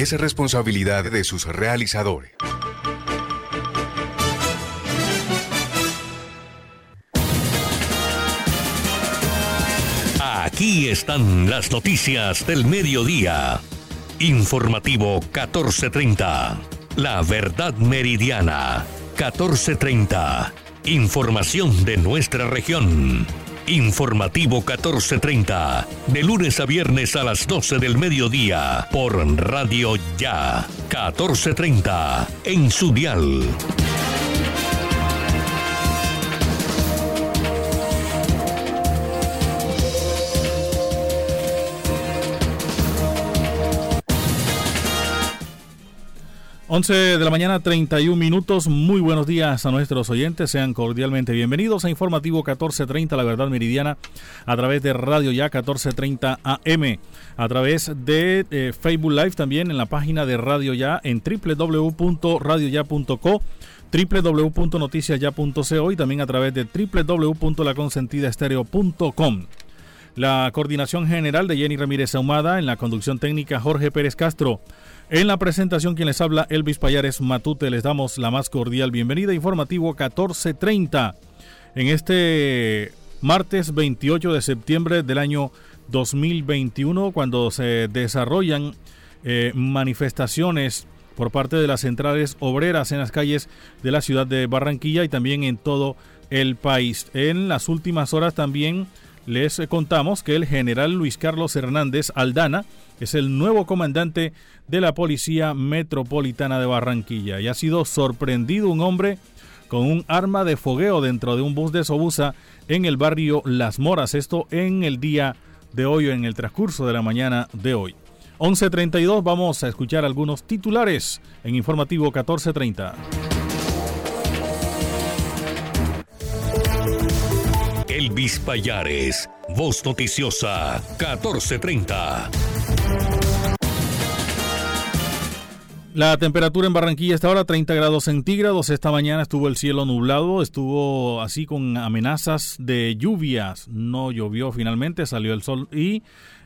es responsabilidad de sus realizadores. Aquí están las noticias del mediodía. Informativo 1430. La verdad meridiana 1430. Información de nuestra región. Informativo 1430. De lunes a viernes a las 12 del mediodía. Por Radio Ya. 1430. En su dial. 11 de la mañana, 31 minutos. Muy buenos días a nuestros oyentes. Sean cordialmente bienvenidos a Informativo 1430, La Verdad Meridiana, a través de Radio Ya 1430 AM, a través de eh, Facebook Live también en la página de Radio Ya en www.radioya.co www.noticiasya.co y también a través de www.laconsentidaestereo.com. La coordinación general de Jenny Ramírez Ahumada, en la conducción técnica Jorge Pérez Castro. En la presentación, quien les habla, Elvis Payares Matute, les damos la más cordial bienvenida. Informativo 1430. En este martes 28 de septiembre del año 2021, cuando se desarrollan eh, manifestaciones por parte de las centrales obreras en las calles de la ciudad de Barranquilla y también en todo el país. En las últimas horas también les contamos que el general Luis Carlos Hernández Aldana es el nuevo comandante de la Policía Metropolitana de Barranquilla y ha sido sorprendido un hombre con un arma de fogueo dentro de un bus de Sobusa en el barrio Las Moras, esto en el día de hoy en el transcurso de la mañana de hoy. 11.32 vamos a escuchar algunos titulares en informativo 1430. Elvis Payares, Voz Noticiosa, 1430. La temperatura en Barranquilla está ahora 30 grados centígrados. Esta mañana estuvo el cielo nublado, estuvo así con amenazas de lluvias. No llovió finalmente, salió el sol y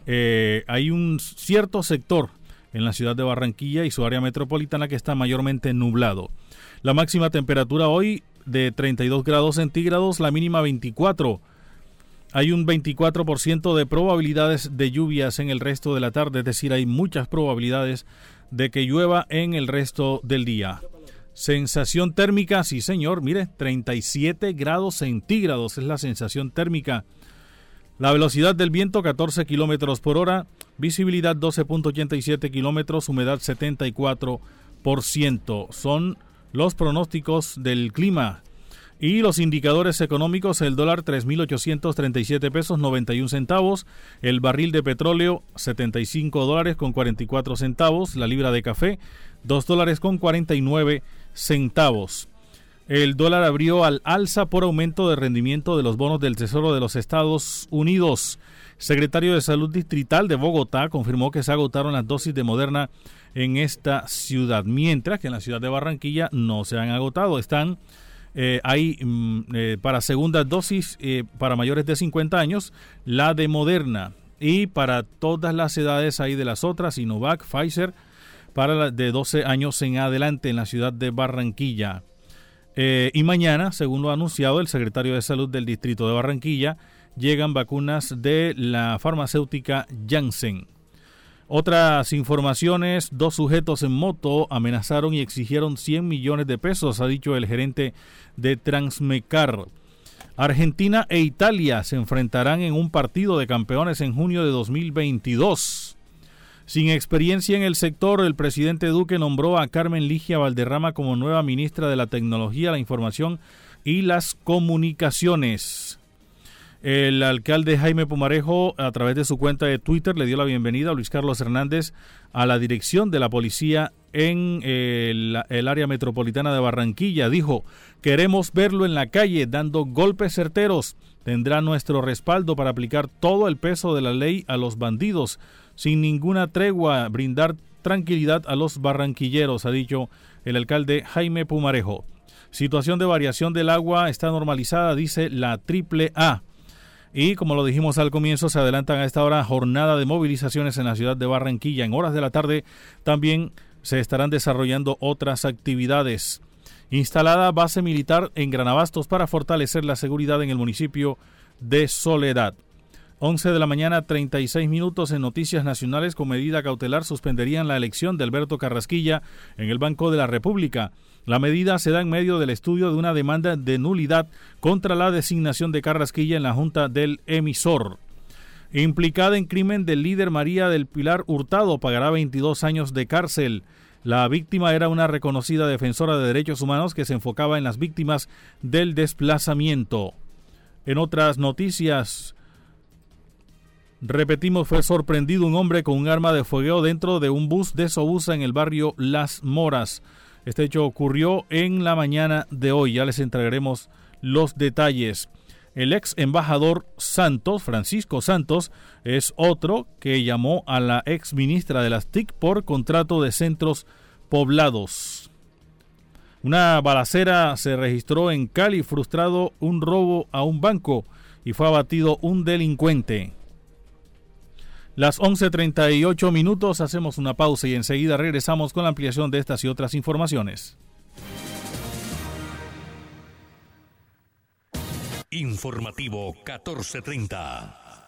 eh, hay un cierto sector en la ciudad de Barranquilla y su área metropolitana que está mayormente nublado. La máxima temperatura hoy de 32 grados centígrados, la mínima 24. Hay un 24% de probabilidades de lluvias en el resto de la tarde, es decir, hay muchas probabilidades de que llueva en el resto del día. Sensación térmica, sí señor, mire, 37 grados centígrados es la sensación térmica. La velocidad del viento 14 kilómetros por hora, visibilidad 12.87 kilómetros, humedad 74%. Son los pronósticos del clima. Y los indicadores económicos, el dólar 3.837 pesos 91 centavos, el barril de petróleo 75 dólares con 44 centavos, la libra de café 2 dólares con 49 centavos. El dólar abrió al alza por aumento de rendimiento de los bonos del Tesoro de los Estados Unidos. Secretario de Salud Distrital de Bogotá confirmó que se agotaron las dosis de Moderna en esta ciudad, mientras que en la ciudad de Barranquilla no se han agotado. Están eh, hay mm, eh, para segunda dosis eh, para mayores de 50 años la de Moderna y para todas las edades hay de las otras Sinovac, Pfizer para la de 12 años en adelante en la ciudad de Barranquilla. y mañana, según lo ha anunciado el secretario de Salud del Distrito de Barranquilla, llegan vacunas de la farmacéutica Janssen. Otras informaciones, dos sujetos en moto amenazaron y exigieron 100 millones de pesos, ha dicho el gerente de Transmecar. Argentina e Italia se enfrentarán en un partido de campeones en junio de 2022. Sin experiencia en el sector, el presidente Duque nombró a Carmen Ligia Valderrama como nueva ministra de la Tecnología, la Información y las Comunicaciones. El alcalde Jaime Pumarejo, a través de su cuenta de Twitter, le dio la bienvenida a Luis Carlos Hernández a la dirección de la policía en el, área metropolitana de Barranquilla. Dijo, queremos verlo en la calle dando golpes certeros. Tendrá nuestro respaldo para aplicar todo el peso de la ley a los bandidos, sin ninguna tregua, brindar tranquilidad a los barranquilleros, ha dicho el alcalde Jaime Pumarejo. Situación de variación del agua está normalizada, dice la triple A. Y como lo dijimos al comienzo, se adelantan a esta hora jornada de movilizaciones en la ciudad de Barranquilla. En horas de la tarde también se estarán desarrollando otras actividades. Instalada base militar en Granabastos para fortalecer la seguridad en el municipio de Soledad. 11 de la mañana, 36 minutos en Noticias Nacionales. Con medida cautelar suspenderían la elección de Alberto Carrasquilla en el Banco de la República. La medida se da en medio del estudio de una demanda de nulidad contra la designación de Carrasquilla en la Junta del Emisor. Implicada en crimen del líder María del Pilar Hurtado pagará 22 años de cárcel. La víctima era una reconocida defensora de derechos humanos que se enfocaba en las víctimas del desplazamiento. En otras noticias, repetimos, fue sorprendido un hombre con un arma de fuego dentro de un bus de Sobusa en el barrio Las Moras. Este hecho ocurrió en la mañana de hoy. Ya les entregaremos los detalles. El ex embajador Santos, Francisco Santos, es otro que llamó a la ex ministra de las TIC por contrato de centros poblados. Una balacera se registró en Cali, frustrado un robo a un banco y fue abatido un delincuente. Las 11.38 minutos hacemos una pausa y enseguida regresamos con la ampliación de estas y otras informaciones. Informativo 1430.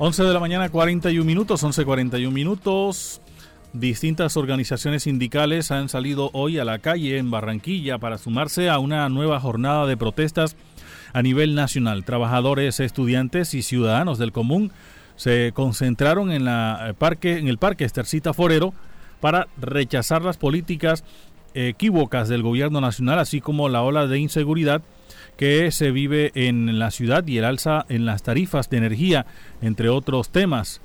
11 de la mañana, 41 minutos, 11.41 minutos. Distintas organizaciones sindicales han salido hoy a la calle en Barranquilla para sumarse a una nueva jornada de protestas a nivel nacional. Trabajadores, estudiantes y ciudadanos del común se concentraron en, la parque, en el parque Estercita Forero para rechazar las políticas equívocas del gobierno nacional, así como la ola de inseguridad que se vive en la ciudad y el alza en las tarifas de energía, entre otros temas.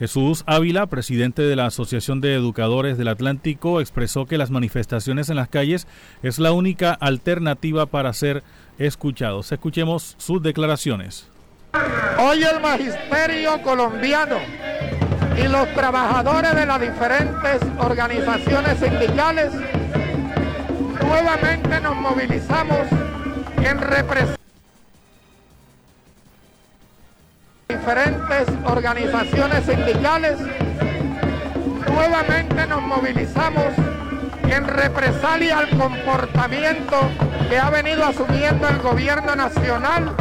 Jesús Ávila, presidente de la Asociación de Educadores del Atlántico, expresó que las manifestaciones en las calles es la única alternativa para ser escuchados. Escuchemos sus declaraciones. Hoy el magisterio colombiano y los trabajadores de las diferentes organizaciones sindicales nuevamente nos movilizamos en representación diferentes organizaciones sindicales, nuevamente nos movilizamos en represalia al comportamiento que ha venido asumiendo el gobierno nacional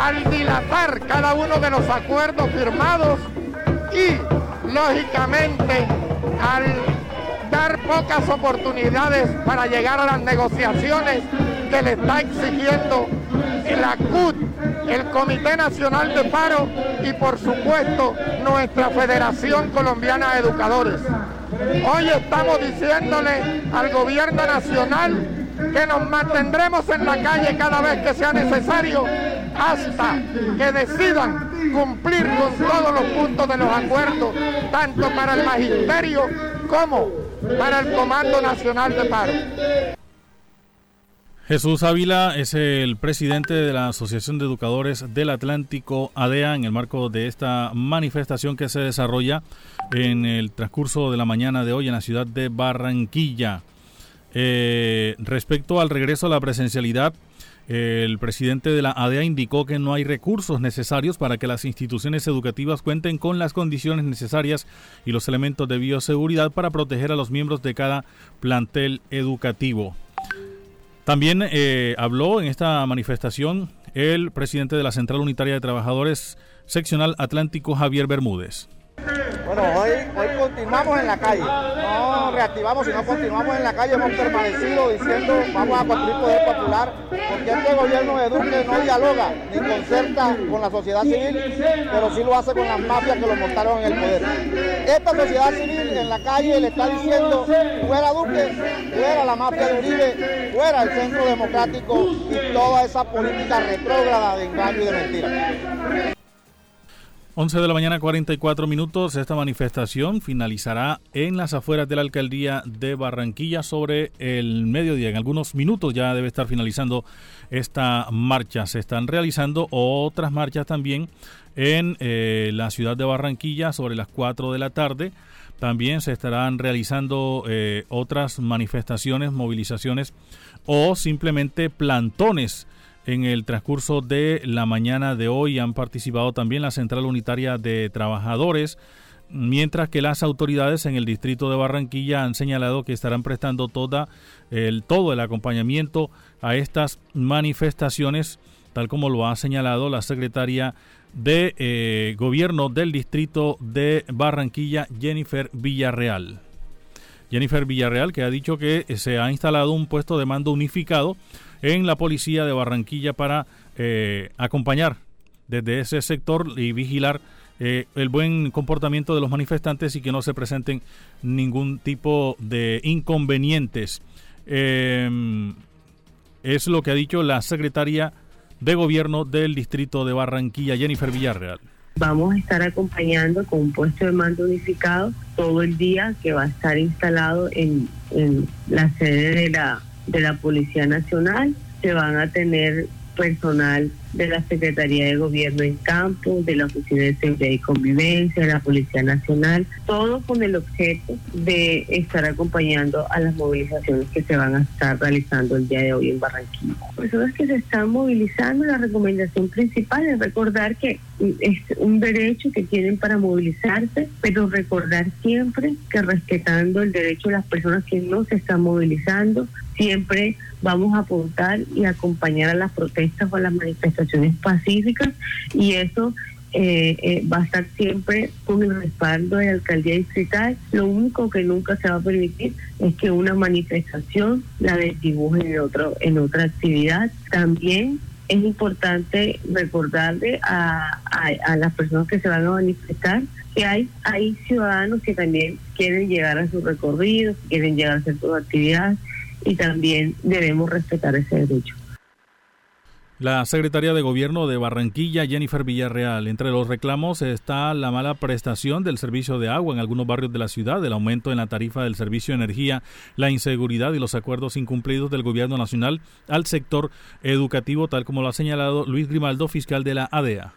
al dilatar cada uno de los acuerdos firmados y, lógicamente, al dar pocas oportunidades para llegar a las negociaciones que le está exigiendo la CUT, el Comité Nacional de Paro y por supuesto nuestra Federación Colombiana de Educadores. Hoy estamos diciéndole al gobierno nacional que nos mantendremos en la calle cada vez que sea necesario hasta que decidan cumplir con todos los puntos de los acuerdos, tanto para el magisterio como para el Comando Nacional de Paro. Jesús Ávila es el presidente de la Asociación de Educadores del Atlántico ADEA en el marco de esta manifestación que se desarrolla en el transcurso de la mañana de hoy en la ciudad de Barranquilla. Eh, respecto al regreso a la presencialidad, el presidente de la ADEA indicó que no hay recursos necesarios para que las instituciones educativas cuenten con las condiciones necesarias y los elementos de bioseguridad para proteger a los miembros de cada plantel educativo. También eh, habló en esta manifestación el presidente de la Central Unitaria de Trabajadores Seccional Atlántico, Javier Bermúdez. Hoy, hoy continuamos en la calle, no reactivamos, sino continuamos en la calle, hemos permanecido diciendo vamos a construir poder popular, porque este gobierno de Duque no dialoga ni concerta con la sociedad civil, pero sí lo hace con las mafias que lo montaron en el poder. Esta sociedad civil en la calle le está diciendo fuera Duque, fuera la mafia de Uribe, fuera el centro democrático y toda esa política retrógrada de engaño y de mentira. 11 de la mañana 44 minutos. Esta manifestación finalizará en las afueras de la alcaldía de Barranquilla sobre el mediodía. En algunos minutos ya debe estar finalizando esta marcha. Se están realizando otras marchas también en eh, la ciudad de Barranquilla sobre las 4 de la tarde. También se estarán realizando eh, otras manifestaciones, movilizaciones o simplemente plantones en el transcurso de la mañana de hoy han participado también la Central Unitaria de Trabajadores, mientras que las autoridades en el distrito de Barranquilla han señalado que estarán prestando toda el, todo el acompañamiento a estas manifestaciones, tal como lo ha señalado la secretaria de eh, Gobierno del distrito de Barranquilla, Jennifer Villarreal. Jennifer Villarreal, que ha dicho que se ha instalado un puesto de mando unificado en la policía de Barranquilla para eh, acompañar desde ese sector y vigilar eh, el buen comportamiento de los manifestantes y que no se presenten ningún tipo de inconvenientes. Em, es lo que ha dicho la secretaria de gobierno del distrito de Barranquilla, Jennifer Villarreal. Vamos a estar acompañando con un puesto de mando unificado todo el día que va a estar instalado en, en la sede de la, de la Policía Nacional. Se van a tener personal de la Secretaría de Gobierno en campo, de la Oficina de Seguridad y Convivencia, de la Policía Nacional, todo con el objeto de estar acompañando a las movilizaciones que se van a estar realizando el día de hoy en Barranquilla. Personas que se están movilizando, la recomendación principal es recordar que es un derecho que tienen para movilizarse, pero recordar siempre que respetando el derecho de las personas que no se están movilizando, siempre vamos a apuntar y acompañar a las protestas o a las manifestaciones pacíficas y eso eh, eh, va a estar siempre con el respaldo de la alcaldía distrital. Lo único que nunca se va a permitir es que una manifestación la desdibujen en, otro, en otra actividad. También es importante recordarle a, a, las personas que se van a manifestar que hay, hay ciudadanos que también quieren llegar a su recorrido, quieren llegar a hacer sus actividades y también debemos respetar ese derecho. La secretaria de Gobierno de Barranquilla, Jennifer Villarreal, entre los reclamos está la mala prestación del servicio de agua en algunos barrios de la ciudad, el aumento en la tarifa del servicio de energía, la inseguridad y los acuerdos incumplidos del Gobierno Nacional al sector educativo, tal como lo ha señalado Luis Grimaldo, fiscal de la ADEA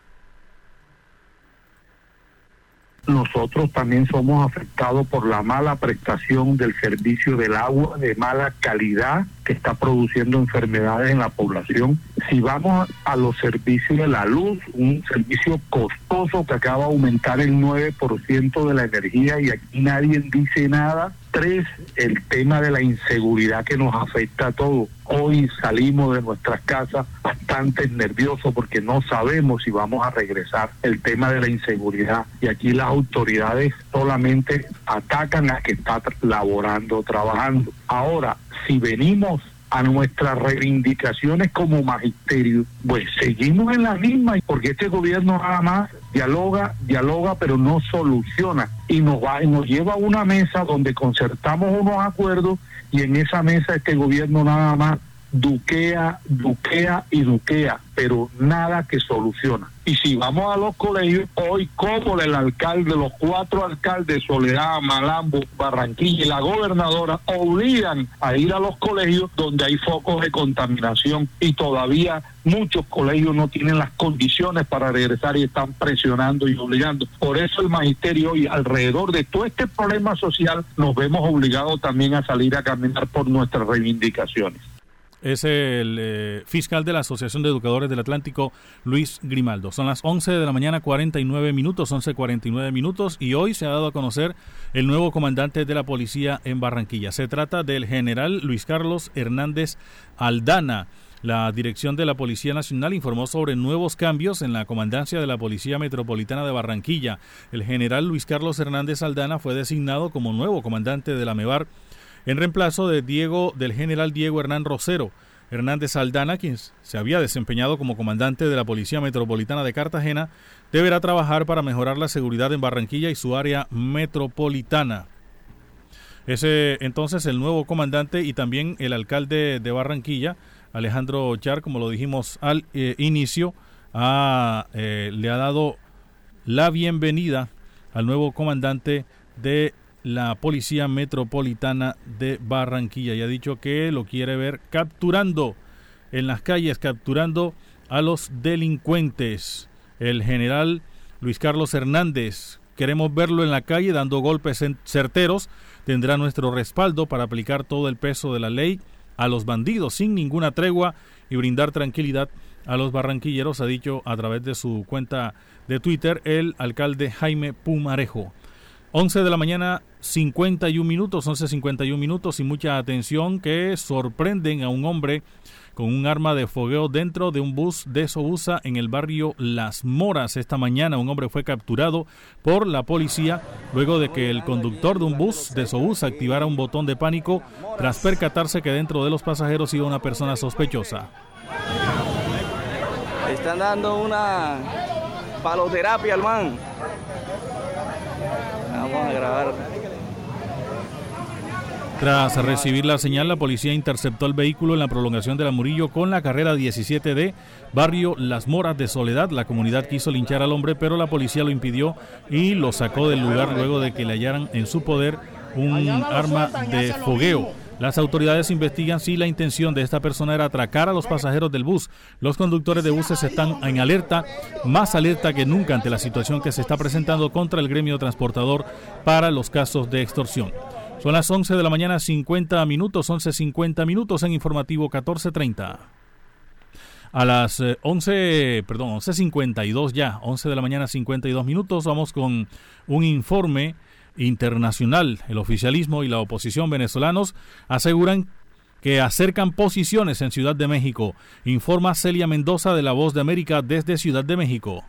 nosotros también somos afectados por la mala prestación del servicio del agua de mala calidad que está produciendo enfermedades en la población. Si vamos a los servicios de la luz, un servicio costoso que acaba de aumentar el 9% de la energía y aquí nadie dice nada, Tres, el tema de la inseguridad que nos afecta a todos. Hoy salimos de nuestras casas bastante nerviosos porque no sabemos si vamos a regresar. El tema de la inseguridad. Y aquí las autoridades solamente atacan a que está laborando, trabajando. Ahora, si venimos a nuestras reivindicaciones como magisterio, pues seguimos en la misma, porque este gobierno nada más dialoga, dialoga, pero no soluciona. Y nos va, y nos lleva a una mesa donde concertamos unos acuerdos y en esa mesa este gobierno nada más duquea, duquea y duquea, pero nada que soluciona. Y si vamos a los colegios, hoy como el alcalde, los cuatro alcaldes, Soledad, Malambo, Barranquilla y la gobernadora, obligan a ir a los colegios donde hay focos de contaminación y todavía muchos colegios no tienen las condiciones para regresar y están presionando y obligando. Por eso el magisterio hoy, alrededor de todo este problema social, nos vemos obligados también a salir a caminar por nuestras reivindicaciones es el eh, fiscal de la Asociación de Educadores del Atlántico, Luis Grimaldo. Son las 11 de la mañana, 49 minutos, 11.49 minutos, y hoy se ha dado a conocer el nuevo comandante de la policía en Barranquilla. Se trata del general Luis Carlos Hernández Aldana. La dirección de la Policía Nacional informó sobre nuevos cambios en la comandancia de la Policía Metropolitana de Barranquilla. El general Luis Carlos Hernández Aldana fue designado como nuevo comandante de la MEVAR en reemplazo de Diego del general Diego Hernán Rosero. Hernández Aldana, quien se había desempeñado como comandante de la Policía Metropolitana de Cartagena, deberá trabajar para mejorar la seguridad en Barranquilla y su área metropolitana. Ese entonces el nuevo comandante y también el alcalde de Barranquilla, Alejandro Char, como lo dijimos al eh, inicio, eh, le ha dado la bienvenida al nuevo comandante de la Policía Metropolitana de Barranquilla y ha dicho que lo quiere ver capturando en las calles, capturando a los delincuentes. El general Luis Carlos Hernández, queremos verlo en la calle dando golpes certeros, tendrá nuestro respaldo para aplicar todo el peso de la ley a los bandidos sin ninguna tregua y brindar tranquilidad a los barranquilleros, ha dicho a través de su cuenta de Twitter el alcalde Jaime Pumarejo. 11 de la mañana, 51 minutos, 11.51 minutos y mucha atención que sorprenden a un hombre con un arma de fogueo dentro de un bus de Sobusa en el barrio Las Moras. Esta mañana un hombre fue capturado por la policía luego de que el conductor de un bus de Sobusa activara un botón de pánico tras percatarse que dentro de los pasajeros iba una persona sospechosa. Están dando una paloterapia al man. Vamos a grabar. Tras recibir la señal, la policía interceptó el vehículo en la prolongación de la Murillo con la carrera 17D, barrio Las Moras de Soledad. La comunidad quiso linchar al hombre, pero la policía lo impidió y lo sacó del lugar luego de que le hallaran en su poder un arma de fogueo. Las autoridades investigan si la intención de esta persona era atracar a los pasajeros del bus. Los conductores de buses están en alerta, más alerta que nunca ante la situación que se está presentando contra el gremio transportador para los casos de extorsión. Son las 11 de la mañana, 50 minutos, 11.50 minutos en informativo 1430. A las 11, eh, perdón, 11.52 ya, 11 de la mañana, 52 minutos, vamos con un informe internacional. El oficialismo y la oposición venezolanos aseguran que acercan posiciones en Ciudad de México. Informa Celia Mendoza de La Voz de América desde Ciudad de México.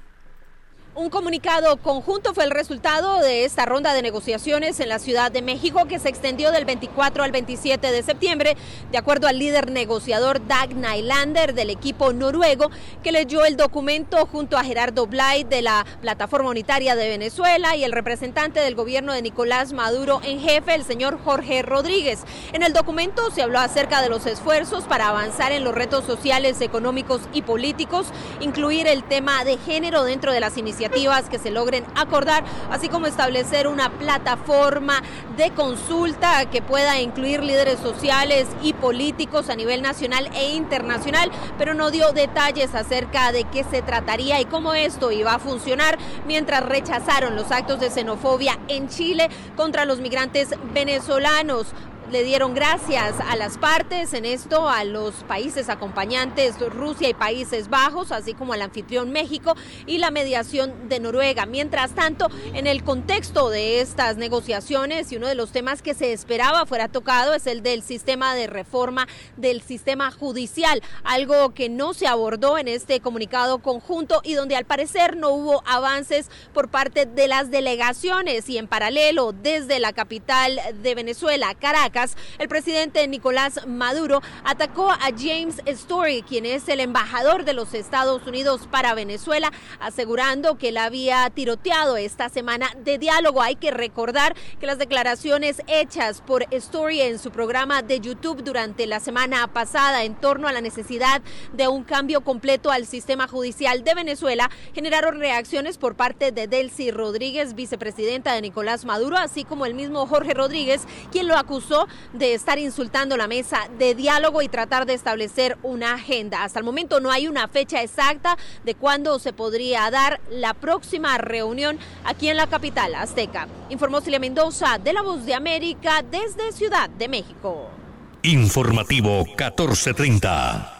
Un comunicado conjunto fue el resultado de esta ronda de negociaciones en la Ciudad de México que se extendió del 24 al 27 de septiembre, de acuerdo al líder negociador Dag Nylander del equipo noruego, que leyó el documento junto a Gerardo Blay de la Plataforma Unitaria de Venezuela y el representante del gobierno de Nicolás Maduro en jefe, el señor Jorge Rodríguez. En el documento se habló acerca de los esfuerzos para avanzar en los retos sociales, económicos y políticos, incluir el tema de género dentro de las iniciativas que se logren acordar, así como establecer una plataforma de consulta que pueda incluir líderes sociales y políticos a nivel nacional e internacional, pero no dio detalles acerca de qué se trataría y cómo esto iba a funcionar, mientras rechazaron los actos de xenofobia en Chile contra los migrantes venezolanos le dieron gracias a las partes en esto, a los países acompañantes Rusia y Países Bajos, así como al anfitrión México y la mediación de Noruega. Mientras tanto, en el contexto de estas negociaciones y uno de los temas que se esperaba fuera tocado es el del sistema de reforma del sistema judicial, algo que no se abordó en este comunicado conjunto y donde al parecer no hubo avances por parte de las delegaciones y en paralelo desde la capital de Venezuela, Caracas, el presidente Nicolás Maduro atacó a James Story, quien es el embajador de los Estados Unidos para Venezuela, asegurando que él había tiroteado esta semana de diálogo. Hay que recordar que las declaraciones hechas por Story en su programa de YouTube durante la semana pasada en torno a la necesidad de un cambio completo al sistema judicial de Venezuela generaron reacciones por parte de Delcy Rodríguez, vicepresidenta de Nicolás Maduro, así como el mismo Jorge Rodríguez, quien lo acusó de estar insultando la mesa de diálogo y tratar de establecer una agenda. Hasta el momento no hay una fecha exacta de cuándo se podría dar la próxima reunión aquí en la capital azteca. Informó Celia Mendoza de La Voz de América desde Ciudad de México. Informativo 1430.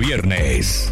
viernes.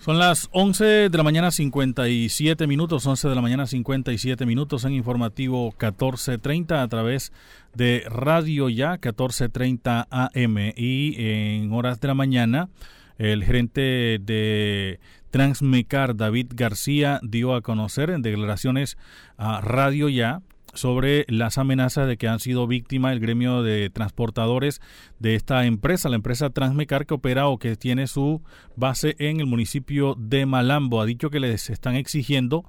Son las 11 de la mañana 57 minutos, 11 de la mañana 57 minutos en informativo 1430 a través de Radio Ya 1430 AM y en horas de la mañana el gerente de Transmecar David García dio a conocer en declaraciones a Radio Ya sobre las amenazas de que han sido víctimas el gremio de transportadores de esta empresa, la empresa Transmecar que opera o que tiene su base en el municipio de Malambo. Ha dicho que les están exigiendo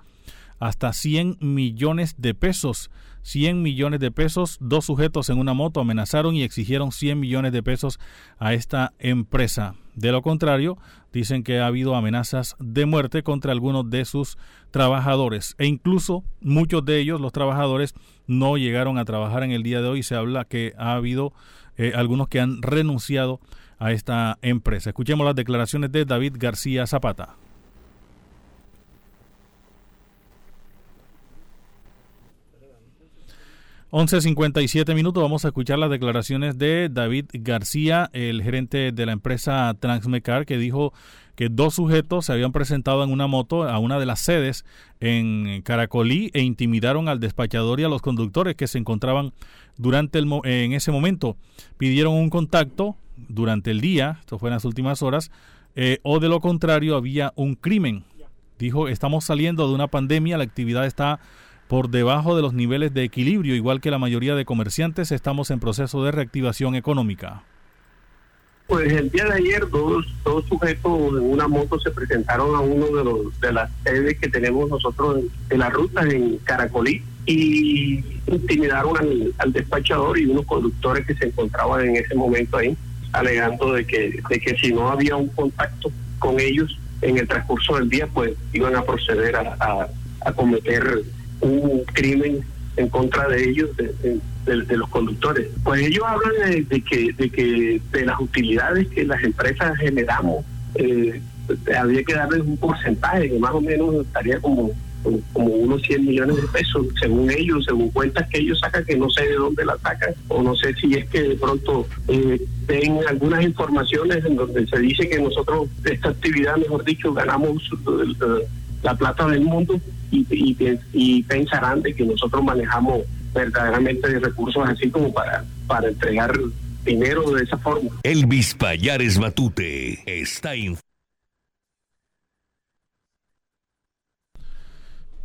hasta 100 millones de pesos. 100 millones de pesos. Dos sujetos en una moto amenazaron y exigieron 100 millones de pesos a esta empresa. De lo contrario, dicen que ha habido amenazas de muerte contra algunos de sus trabajadores e incluso muchos de ellos, los trabajadores, no llegaron a trabajar en el día de hoy. Se habla que ha habido eh, algunos que han renunciado a esta empresa. Escuchemos las declaraciones de David García Zapata. 11.57 minutos, vamos a escuchar las declaraciones de David García, el gerente de la empresa Transmecar, que dijo que dos sujetos se habían presentado en una moto a una de las sedes en Caracolí e intimidaron al despachador y a los conductores que se encontraban durante el, en ese momento. Pidieron un contacto durante el día, esto fue en las últimas horas, eh, o de lo contrario había un crimen. Dijo, estamos saliendo de una pandemia, la actividad está por debajo de los niveles de equilibrio, igual que la mayoría de comerciantes, estamos en proceso de reactivación económica. Pues el día de ayer dos, dos sujetos en una moto se presentaron a uno de los de las sedes que tenemos nosotros en, la ruta en Caracolí y intimidaron al, al, despachador y unos conductores que se encontraban en ese momento ahí, alegando de que, de que si no había un contacto con ellos en el transcurso del día, pues iban a proceder a, a cometer un crimen en contra de ellos, de, los conductores. Pues ellos hablan de, que, de que de las utilidades que las empresas generamos, eh, habría que darles un porcentaje que más o menos estaría como como unos 100 millones de pesos, según ellos, según cuentas que ellos sacan, que no sé de dónde la sacan, o no sé si es que de pronto eh, algunas informaciones en donde se dice que nosotros, esta actividad, mejor dicho, ganamos eh, la plata del mundo, y, pensarán de que nosotros manejamos verdaderamente recursos así como para, para entregar dinero de esa forma. Elvis Payares Matute está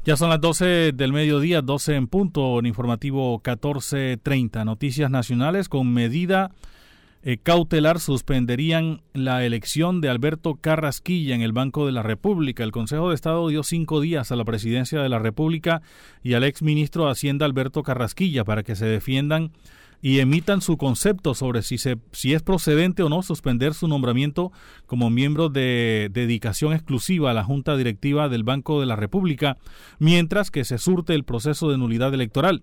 Ya son las 12 del mediodía, 12 en punto, en informativo 1430. Noticias nacionales con medida eh, cautelar suspenderían la elección de Alberto Carrasquilla en el Banco de la República. El Consejo de Estado dio cinco días a la presidencia de la República y al exministro de Hacienda Alberto Carrasquilla para que se defiendan y emitan su concepto sobre si, se, si es procedente o no suspender su nombramiento como miembro de dedicación exclusiva a la Junta Directiva del Banco de la República, mientras que se surte el proceso de nulidad electoral.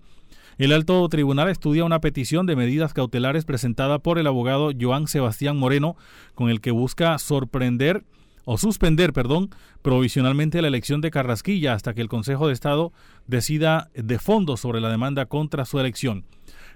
El alto tribunal estudia una petición de medidas cautelares presentada por el abogado Joan Sebastián Moreno, con el que busca sorprender o suspender, perdón, provisionalmente la elección de Carrasquilla hasta que el Consejo de Estado decida de fondo sobre la demanda contra su elección.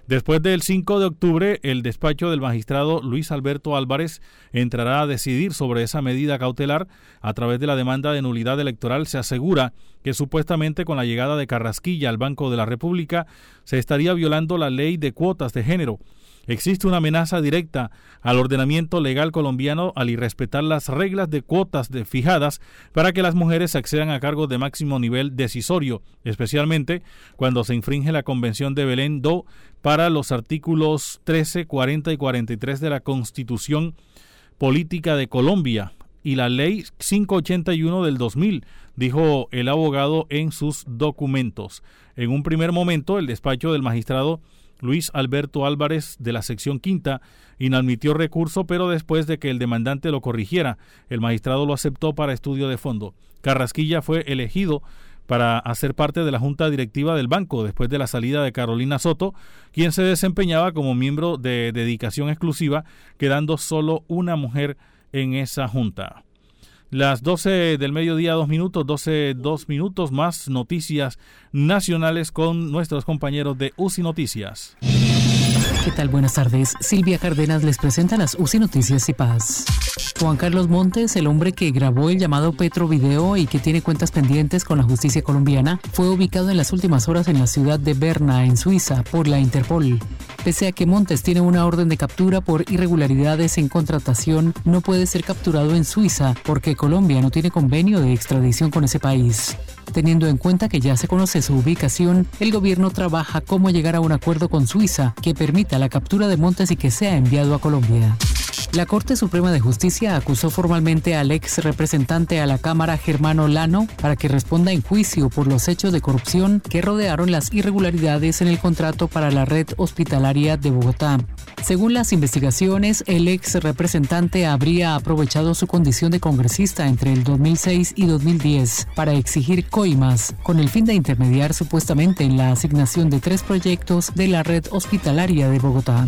Después del 5 de octubre, el despacho del magistrado Luis Alberto Álvarez entrará a decidir sobre esa medida cautelar. A través de la demanda de nulidad electoral se asegura que supuestamente con la llegada de Carrasquilla al Banco de la República se estaría violando la ley de cuotas de género. Existe una amenaza directa al ordenamiento legal colombiano al irrespetar las reglas de cuotas de fijadas para que las mujeres accedan a cargos de máximo nivel decisorio, especialmente cuando se infringe la Convención de Belén Do para los artículos 13, 40 y 43 de la Constitución Política de Colombia y la Ley 581 del 2000, dijo el abogado en sus documentos. En un primer momento, el despacho del magistrado Luis Alberto Álvarez de la sección quinta inadmitió recurso, pero después de que el demandante lo corrigiera, el magistrado lo aceptó para estudio de fondo. Carrasquilla fue elegido para hacer parte de la junta directiva del banco después de la salida de Carolina Soto, quien se desempeñaba como miembro de dedicación exclusiva, quedando solo una mujer en esa junta. Las 12 del mediodía, dos minutos, 12, dos minutos más noticias nacionales con nuestros compañeros de UCI Noticias. ¿Qué tal? Buenas tardes. Silvia Cárdenas les presenta las UCI Noticias y Paz. Juan Carlos Montes, el hombre que grabó el llamado Petro Video y que tiene cuentas pendientes con la justicia colombiana, fue ubicado en las últimas horas en la ciudad de Berna, en Suiza, por la Interpol. Pese a que Montes tiene una orden de captura por irregularidades en contratación, no puede ser capturado en Suiza porque Colombia no tiene convenio de extradición con ese país. Teniendo en cuenta que ya se conoce su ubicación, el gobierno trabaja cómo llegar a un acuerdo con Suiza que permita la captura de Montes y que sea enviado a Colombia. La Corte Suprema de Justicia acusó formalmente al ex representante a la Cámara Germano Lano para que responda en juicio por los hechos de corrupción que rodearon las irregularidades en el contrato para la red hospitalaria de Bogotá. Según las investigaciones, el ex representante habría aprovechado su condición de congresista entre el 2006 y 2010 para exigir coimas con el fin de intermediar supuestamente en la asignación de tres proyectos de la red hospitalaria de Bogotá.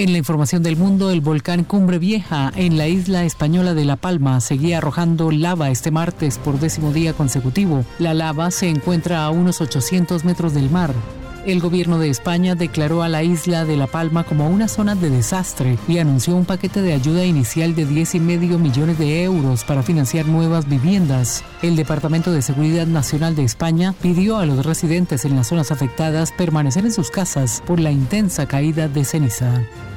En la información del mundo, el volcán Cumbre Vieja en la isla española de La Palma seguía arrojando lava este martes por décimo día consecutivo. La lava se encuentra a unos 800 metros del mar. El gobierno de España declaró a la isla de La Palma como una zona de desastre y anunció un paquete de ayuda inicial de 10,5 millones de euros para financiar nuevas viviendas. El Departamento de Seguridad Nacional de España pidió a los residentes en las zonas afectadas permanecer en sus casas por la intensa caída de ceniza.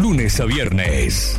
Lunes a viernes.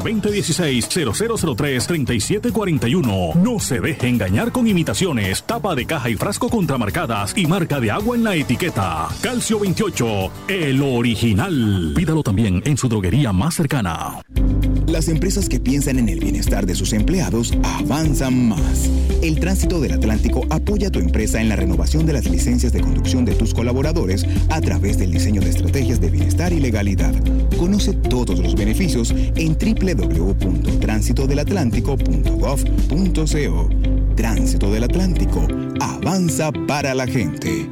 2016-0003-3741. No se deje engañar con imitaciones, tapa de caja y frasco contramarcadas y marca de agua en la etiqueta. Calcio 28, el original. Pídalo también en su droguería más cercana. Las empresas que piensan en el bienestar de sus empleados avanzan más. El Tránsito del Atlántico apoya a tu empresa en la renovación de las licencias de conducción de tus colaboradores a través del diseño de estrategias de bienestar y legalidad. Conoce todos los beneficios en www.tránsitodelatlántico.gov.co. Tránsito del Atlántico. Avanza para la gente.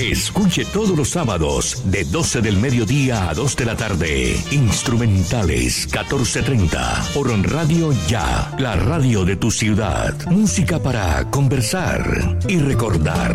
Escuche todos los sábados de 12 del mediodía a 2 de la tarde. Instrumentales 1430 por Radio Ya, la radio de tu ciudad. Música para conversar y recordar.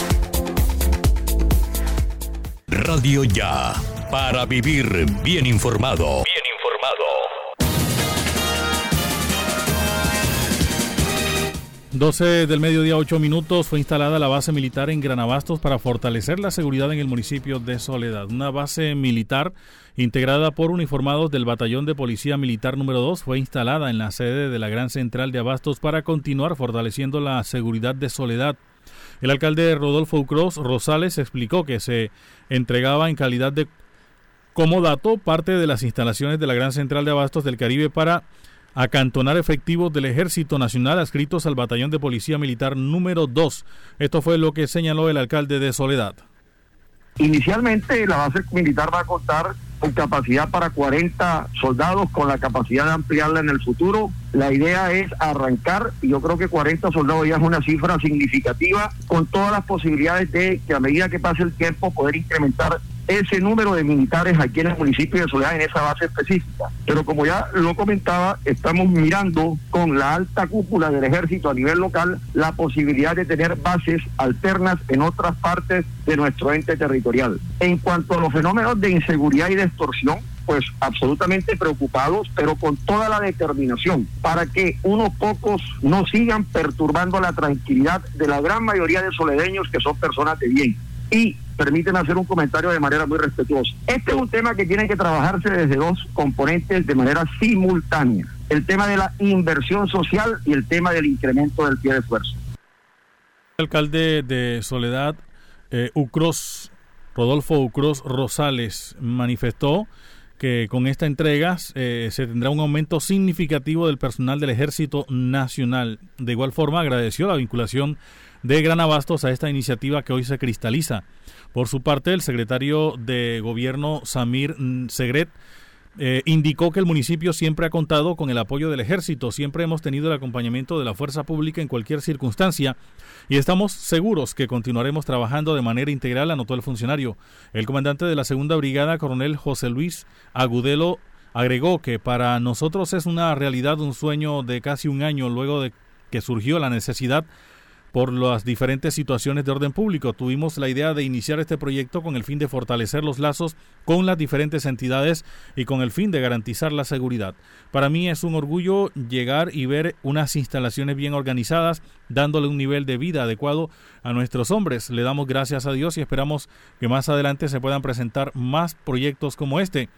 Radio Ya, para vivir bien informado. Bien informado. 12 del mediodía, 8 minutos, fue instalada la base militar en Granabastos para fortalecer la seguridad en el municipio de Soledad. Una base militar integrada por uniformados del Batallón de Policía Militar número 2 fue instalada en la sede de la Gran Central de Abastos para continuar fortaleciendo la seguridad de Soledad. El alcalde Rodolfo Ucros Rosales explicó que se entregaba en calidad de como dato parte de las instalaciones de la Gran Central de Abastos del Caribe para acantonar efectivos del Ejército Nacional adscritos al Batallón de Policía Militar número 2. Esto fue lo que señaló el alcalde de Soledad. Inicialmente la base militar va a contar con capacidad para 40 soldados, con la capacidad de ampliarla en el futuro. La idea es arrancar, y yo creo que 40 soldados ya es una cifra significativa, con todas las posibilidades de que a medida que pase el tiempo poder incrementar ese número de militares aquí en el municipio de Soledad en esa base específica. Pero como ya lo comentaba, estamos mirando con la alta cúpula del ejército a nivel local la posibilidad de tener bases alternas en otras partes de nuestro ente territorial. En cuanto a los fenómenos de inseguridad y de extorsión, pues absolutamente preocupados, pero con toda la determinación para que unos pocos no sigan perturbando la tranquilidad de la gran mayoría de soledeños que son personas de bien. Y permíteme hacer un comentario de manera muy respetuosa. Este es un tema que tiene que trabajarse desde dos componentes de manera simultánea. El tema de la inversión social y el tema del incremento del pie de fuerza. El alcalde de Soledad, eh, Ucros, Rodolfo Ucros Rosales, manifestó que con esta entrega eh, se tendrá un aumento significativo del personal del Ejército Nacional. De igual forma, agradeció la vinculación de Gran Abastos a esta iniciativa que hoy se cristaliza. Por su parte, el secretario de Gobierno, Samir Segret, eh, indicó que el municipio siempre ha contado con el apoyo del ejército, siempre hemos tenido el acompañamiento de la fuerza pública en cualquier circunstancia y estamos seguros que continuaremos trabajando de manera integral, anotó el funcionario. El comandante de la segunda brigada, coronel José Luis Agudelo, agregó que para nosotros es una realidad un sueño de casi un año luego de que surgió la necesidad por las diferentes situaciones de orden público. Tuvimos la idea de iniciar este proyecto con el fin de fortalecer los lazos con las diferentes entidades y con el fin de garantizar la seguridad. Para mí es un orgullo llegar y ver unas instalaciones bien organizadas, dándole un nivel de vida adecuado a nuestros hombres. Le damos gracias a Dios y esperamos que más adelante se puedan presentar más proyectos como este.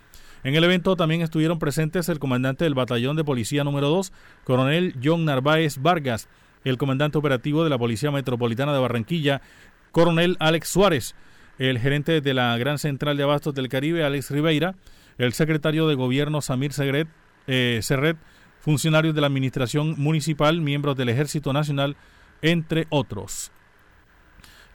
En el evento también estuvieron presentes el comandante del Batallón de Policía número 2, coronel John Narváez Vargas, el comandante operativo de la Policía Metropolitana de Barranquilla, coronel Alex Suárez, el gerente de la Gran Central de Abastos del Caribe, Alex Ribeira, el secretario de Gobierno, Samir Segret, eh, Serret, funcionarios de la Administración Municipal, miembros del Ejército Nacional, entre otros.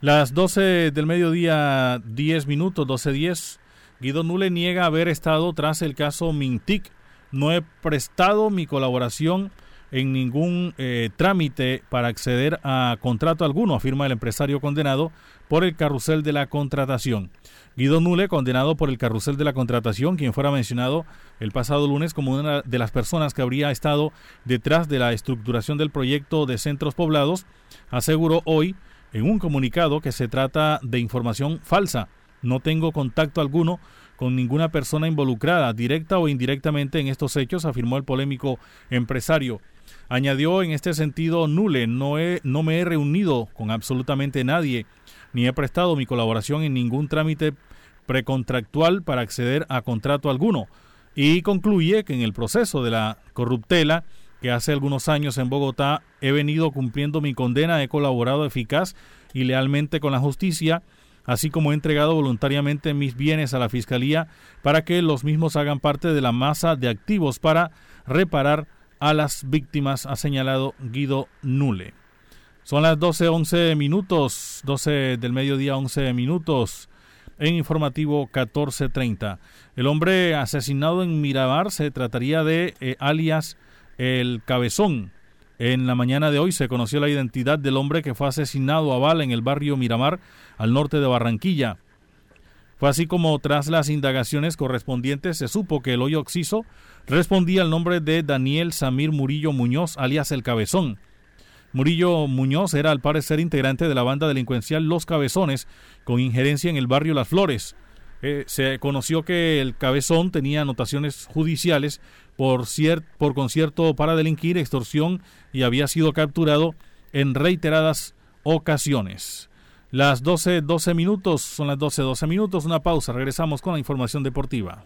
Las 12 del mediodía, 10 minutos, 12.10. Guido Nule niega haber estado tras el caso Mintic. No he prestado mi colaboración en ningún eh, trámite para acceder a contrato alguno, afirma el empresario condenado por el carrusel de la contratación. Guido Nule, condenado por el carrusel de la contratación, quien fuera mencionado el pasado lunes como una de las personas que habría estado detrás de la estructuración del proyecto de centros poblados, aseguró hoy en un comunicado que se trata de información falsa. No tengo contacto alguno con ninguna persona involucrada, directa o indirectamente, en estos hechos, afirmó el polémico empresario. Añadió en este sentido Nule, no, he, no me he reunido con absolutamente nadie, ni he prestado mi colaboración en ningún trámite precontractual para acceder a contrato alguno. Y concluye que en el proceso de la corruptela, que hace algunos años en Bogotá he venido cumpliendo mi condena, he colaborado eficaz y lealmente con la justicia, así como he entregado voluntariamente mis bienes a la Fiscalía para que los mismos hagan parte de la masa de activos para reparar a las víctimas, ha señalado Guido Nule. Son las 12.11 minutos, 12 del mediodía 11 minutos, en informativo 14.30. El hombre asesinado en Miramar se trataría de eh, alias El Cabezón. En la mañana de hoy se conoció la identidad del hombre que fue asesinado a bala en el barrio Miramar, al norte de Barranquilla. Fue así como tras las indagaciones correspondientes se supo que el hoyo oxiso respondía al nombre de Daniel Samir Murillo Muñoz, alias El Cabezón. Murillo Muñoz era al parecer integrante de la banda delincuencial Los Cabezones, con injerencia en el barrio Las Flores. Eh, se conoció que el Cabezón tenía anotaciones judiciales por, por concierto para delinquir, extorsión y había sido capturado en reiteradas ocasiones. Las 12, 12 minutos, son las 12, 12 minutos, una pausa, regresamos con la información deportiva.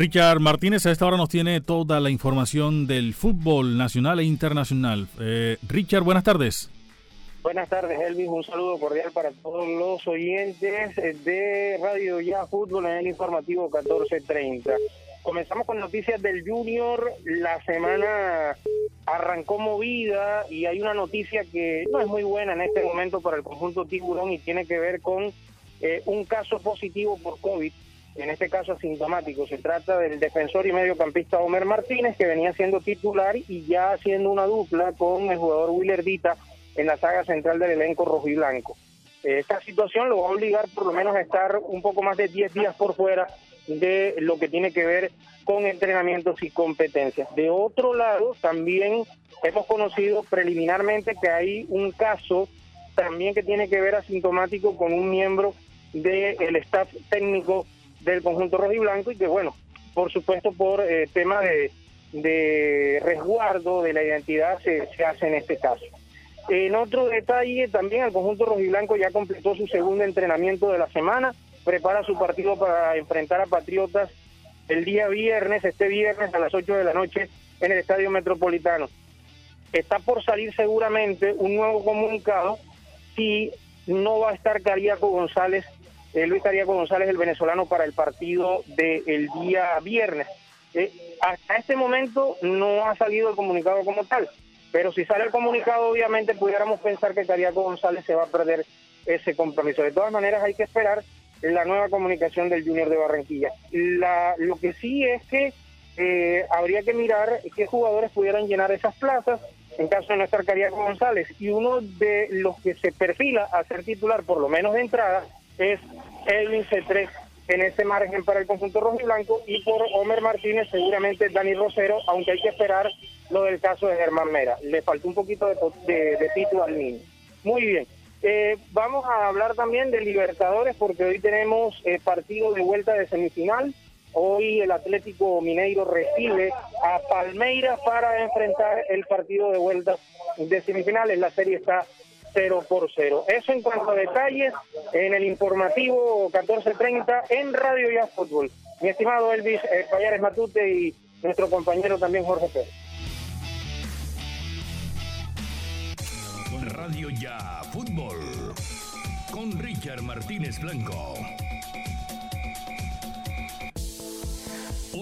Richard Martínez a esta hora nos tiene toda la información del fútbol nacional e internacional. Eh, Richard, buenas tardes. Buenas tardes, Elvis. Un saludo cordial para todos los oyentes de Radio Ya Fútbol en el informativo 1430. Comenzamos con noticias del Junior. La semana arrancó movida y hay una noticia que no es muy buena en este momento para el conjunto Tiburón y tiene que ver con eh, un caso positivo por COVID en este caso asintomático. Se trata del defensor y mediocampista Homer Martínez, que venía siendo titular y ya haciendo una dupla con el jugador Willer Dita en la saga central del elenco rojo y blanco. Esta situación lo va a obligar por lo menos a estar un poco más de 10 días por fuera de lo que tiene que ver con entrenamientos y competencias. De otro lado, también hemos conocido preliminarmente que hay un caso también que tiene que ver asintomático con un miembro del staff técnico del conjunto rojo y blanco y que bueno, por supuesto por eh, tema de, de resguardo de la identidad se, se hace en este caso. En otro detalle, también el conjunto rojiblanco ya completó su segundo entrenamiento de la semana, prepara su partido para enfrentar a Patriotas el día viernes, este viernes a las 8 de la noche en el Estadio Metropolitano. Está por salir seguramente un nuevo comunicado si no va a estar Cariaco González, eh, Luis Cariaco González, el venezolano, para el partido del día viernes. Eh, hasta este momento no ha salido el comunicado como tal. Pero si sale el comunicado, obviamente pudiéramos pensar que Cariaco González se va a perder ese compromiso. De todas maneras, hay que esperar la nueva comunicación del Junior de Barranquilla. La, lo que sí es que eh, habría que mirar qué jugadores pudieran llenar esas plazas en caso de no estar Cariaco González. Y uno de los que se perfila a ser titular, por lo menos de entrada, es Edwin C3 en ese margen para el conjunto rojo y blanco y por Homer Martínez seguramente Dani Rosero, aunque hay que esperar lo del caso de Germán Mera. Le faltó un poquito de, de, de título al niño. Muy bien. Eh, vamos a hablar también de Libertadores porque hoy tenemos eh, partido de vuelta de semifinal. Hoy el Atlético Mineiro recibe a Palmeiras para enfrentar el partido de vuelta de semifinales. La serie está 0 por 0. Eso en cuanto a detalles en el informativo 1430 en Radio Ya Fútbol. Mi estimado Elvis eh, Payares Matute y nuestro compañero también Jorge Pérez. Radio Ya Fútbol. Con Richard Martínez Blanco.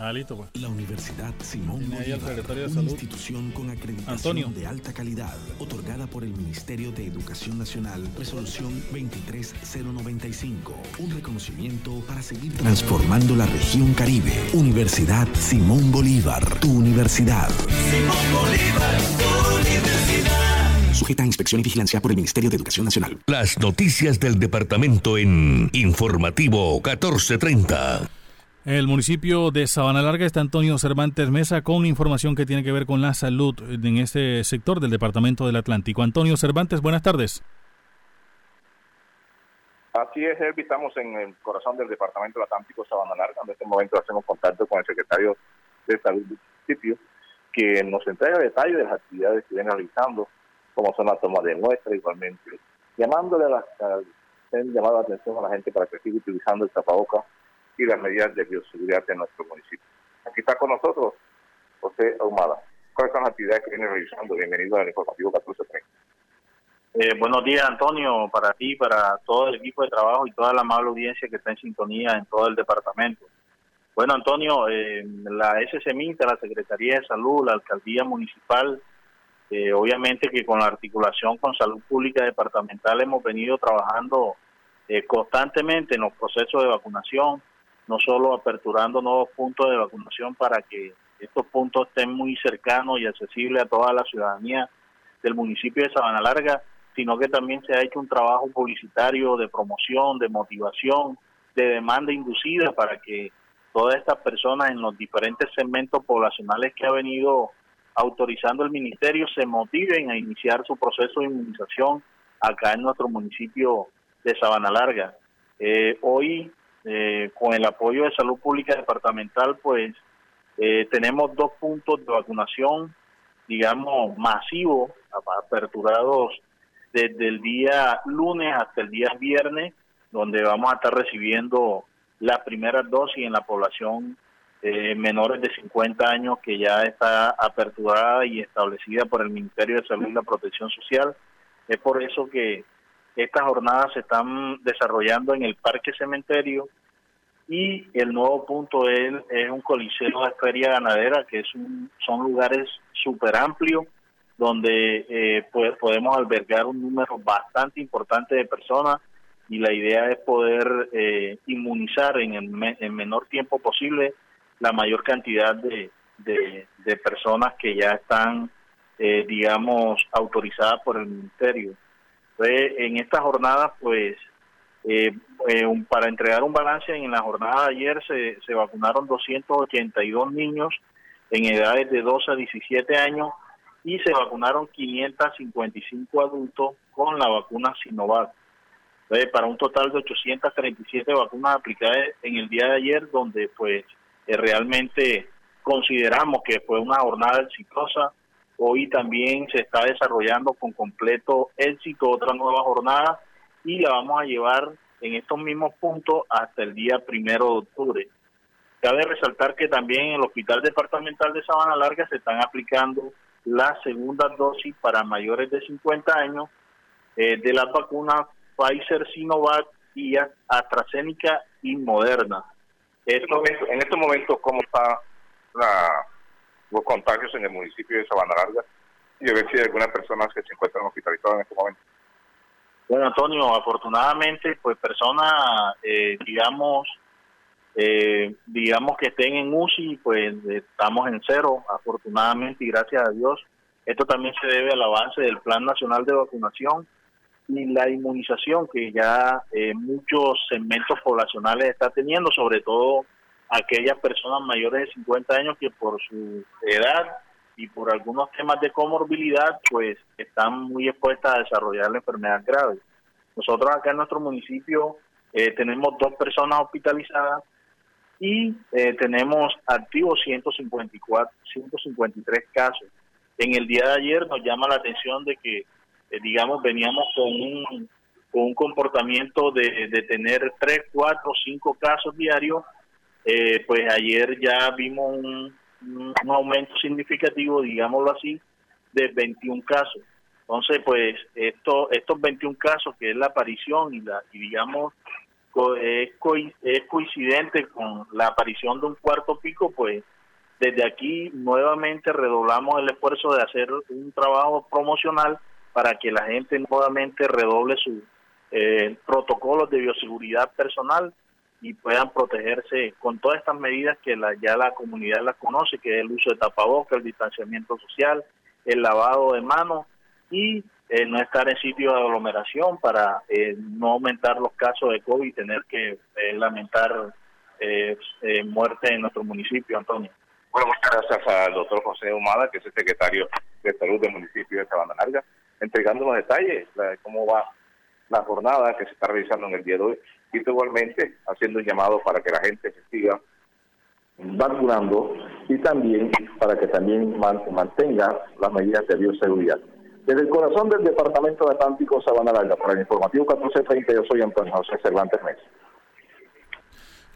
Ah, listo, pues. La Universidad Simón Bolívar, de una Salud. institución con acreditación Antonio. de alta calidad, otorgada por el Ministerio de Educación Nacional, resolución 23095, un reconocimiento para seguir transformando la región Caribe. Universidad Simón Bolívar, tu universidad. Sujeta a inspección y vigilancia por el Ministerio de Educación Nacional. Las noticias del departamento en Informativo 1430. El municipio de Sabana Larga está Antonio Cervantes Mesa con información que tiene que ver con la salud en este sector del departamento del Atlántico. Antonio Cervantes, buenas tardes. Así es, Elvi, estamos en el corazón del Departamento del Atlántico Sabana Larga. En este momento hacemos contacto con el secretario de Salud del municipio, que nos entrega detalles de las actividades que viene realizando, como son la toma de muestras, igualmente, llamándole a la, a- la atención a la gente para que siga utilizando el tapaboca y las medidas de bioseguridad en nuestro municipio. Aquí está con nosotros José Ahumada. ¿Cuáles son las actividades que viene realizando? Bienvenido al informativo 1430. Eh, buenos días, Antonio, para ti, para todo el equipo de trabajo y toda la amable audiencia que está en sintonía en todo el departamento. Bueno, Antonio, eh, la SSMINTA, la Secretaría de Salud, la Alcaldía Municipal, eh, obviamente que con la articulación con Salud Pública Departamental hemos venido trabajando eh, constantemente en los procesos de vacunación, no solo aperturando nuevos puntos de vacunación para que estos puntos estén muy cercanos y accesibles a toda la ciudadanía del municipio de Sabana Larga, sino que también se ha hecho un trabajo publicitario de promoción, de motivación, de demanda inducida para que todas estas personas en los diferentes segmentos poblacionales que ha venido autorizando el ministerio se motiven a iniciar su proceso de inmunización acá en nuestro municipio de Sabana Larga. Eh, hoy, eh, con el apoyo de Salud Pública Departamental, pues eh, tenemos dos puntos de vacunación, digamos, masivos, ap- aperturados desde el día lunes hasta el día viernes, donde vamos a estar recibiendo las primeras dosis en la población eh, menores de 50 años que ya está aperturada y establecida por el Ministerio de Salud y la Protección Social. Es por eso que estas jornadas se están desarrollando en el Parque Cementerio y el nuevo punto es, es un coliseo de feria ganadera, que es un, son lugares súper amplios donde eh, podemos albergar un número bastante importante de personas y la idea es poder eh, inmunizar en el me- en menor tiempo posible la mayor cantidad de, de, de personas que ya están, eh, digamos, autorizadas por el ministerio. En esta jornada, pues, eh, eh, para entregar un balance, en la jornada de ayer se, se vacunaron 282 niños en edades de 12 a 17 años y se vacunaron 555 adultos con la vacuna Sinovac. Para un total de 837 vacunas aplicadas en el día de ayer, donde pues eh, realmente consideramos que fue una jornada exitosa. Hoy también se está desarrollando con completo éxito otra nueva jornada y la vamos a llevar en estos mismos puntos hasta el día primero de octubre. Cabe resaltar que también en el Hospital Departamental de Sabana Larga se están aplicando las segundas dosis para mayores de 50 años eh, de las vacunas Pfizer, Sinovac y AstraZeneca y Moderna. En estos momentos ¿cómo está la- los contagios en el municipio de Sabana Larga? Y a ver si hay algunas personas que se encuentran hospitalizadas en este momento. Bueno, Antonio, afortunadamente, pues personas, eh, digamos, eh, digamos que estén en UCI, pues estamos en cero, afortunadamente y gracias a Dios. Esto también se debe al avance del Plan Nacional de Vacunación y la inmunización que ya eh, muchos segmentos poblacionales está teniendo, sobre todo aquellas personas mayores de 50 años que por su edad y por algunos temas de comorbilidad, pues están muy expuestas a desarrollar la enfermedad grave. Nosotros acá en nuestro municipio eh, tenemos dos personas hospitalizadas y eh, tenemos activos 154, 153 casos. En el día de ayer nos llama la atención de que, eh, digamos, veníamos con un, con un comportamiento de, de tener 3, 4, 5 casos diarios. Eh, pues ayer ya vimos un, un aumento significativo, digámoslo así, de 21 casos. Entonces, pues esto, estos 21 casos, que es la aparición y, la, y digamos es, es coincidente con la aparición de un cuarto pico, pues desde aquí nuevamente redoblamos el esfuerzo de hacer un trabajo promocional para que la gente nuevamente redoble sus eh, protocolos de bioseguridad personal y puedan protegerse con todas estas medidas que la, ya la comunidad las conoce, que es el uso de tapabocas, el distanciamiento social, el lavado de manos y eh, no estar en sitio de aglomeración para eh, no aumentar los casos de COVID y tener que eh, lamentar muerte en nuestro municipio, Antonio. Bueno, muchas gracias al doctor José Humada, que es el secretario de Salud del municipio de Sabana Larga, entregando los detalles de cómo va la jornada que se está realizando en el día de hoy y igualmente haciendo un llamado para que la gente se siga vacunando y también para que también mantenga las medidas de bioseguridad. Desde el corazón del Departamento de Atlántico, Sabana Larga, para el informativo 1430, yo soy Antonio José Cervantes Mesa.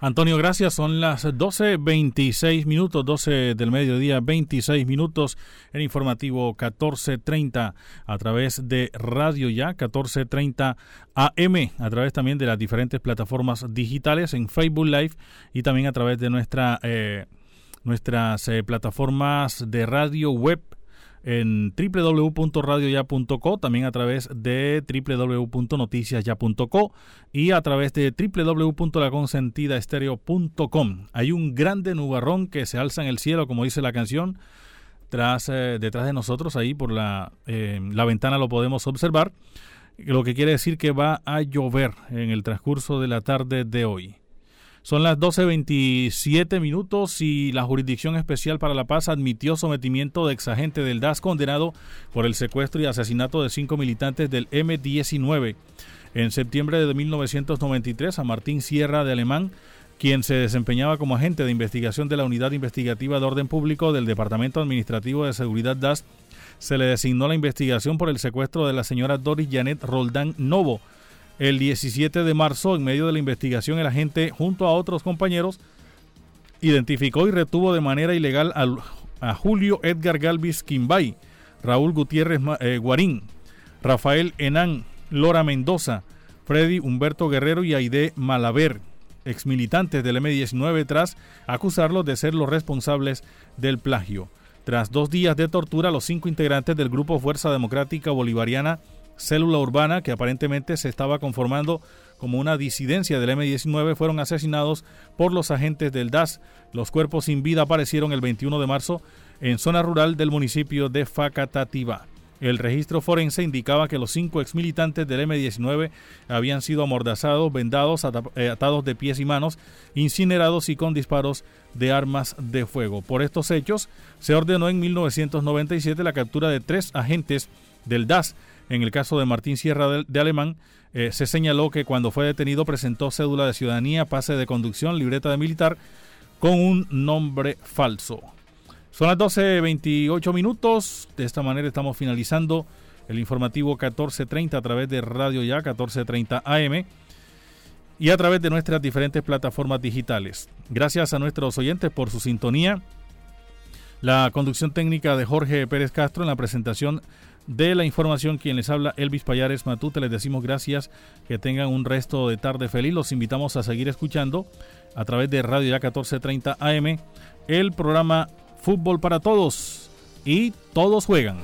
Antonio, gracias. Son las 12.26 minutos, 12 del mediodía, 26 minutos. El informativo 1430 a través de Radio Ya, 1430 AM, a través también de las diferentes plataformas digitales en Facebook Live y también a través de nuestra, eh, nuestras eh, plataformas de radio web en www.radioya.co, también a través de www.noticiasya.co y a través de www.laconsentidaestereo.com. Hay un grande nubarrón que se alza en el cielo, como dice la canción, tras, eh, detrás de nosotros, ahí por la, eh, la ventana lo podemos observar, lo que quiere decir que va a llover en el transcurso de la tarde de hoy. Son las 12.27 minutos y la Jurisdicción Especial para la Paz admitió sometimiento de exagente del DAS condenado por el secuestro y asesinato de cinco militantes del M-19. En septiembre de 1993, a Martín Sierra de Alemán, quien se desempeñaba como agente de investigación de la Unidad Investigativa de Orden Público del Departamento Administrativo de Seguridad DAS, se le designó la investigación por el secuestro de la señora Doris Janet Roldán Novo, el 17 de marzo, en medio de la investigación, el agente, junto a otros compañeros, identificó y retuvo de manera ilegal a, Julio Edgar Galvis Quimbay, Raúl Gutiérrez eh, Guarín, Rafael Enán, Lora Mendoza, Freddy Humberto Guerrero y Aide Malaver, exmilitantes del M-19, tras acusarlos de ser los responsables del plagio. Tras dos días de tortura, los cinco integrantes del Grupo Fuerza Democrática Bolivariana célula urbana que aparentemente se estaba conformando como una disidencia del M-19 fueron asesinados por los agentes del DAS. Los cuerpos sin vida aparecieron el 21 de marzo en zona rural del municipio de Facatativá. El registro forense indicaba que los cinco exmilitantes del M-19 habían sido amordazados, vendados, eh, atados de pies y manos, incinerados y con disparos de armas de fuego. Por estos hechos, se ordenó en 1997 la captura de tres agentes del DAS en el caso de Martín Sierra de, Alemán, eh, se señaló que cuando fue detenido presentó cédula de ciudadanía, pase de conducción, libreta de militar con un nombre falso. Son las 12.28 minutos. De esta manera estamos finalizando el informativo 1430 a través de Radio Ya 1430 AM y a través de nuestras diferentes plataformas digitales. Gracias a nuestros oyentes por su sintonía. La conducción técnica de Jorge Pérez Castro en la presentación de la información. Quien les habla, Elvis Payares Matute. Les decimos gracias, que tengan un resto de tarde feliz. Los invitamos a seguir escuchando a través de Radio Ya 1430 AM el programa Fútbol para Todos. Y todos juegan.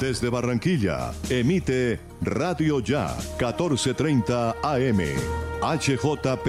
Desde Barranquilla, emite Radio Ya 1430 AM. HJP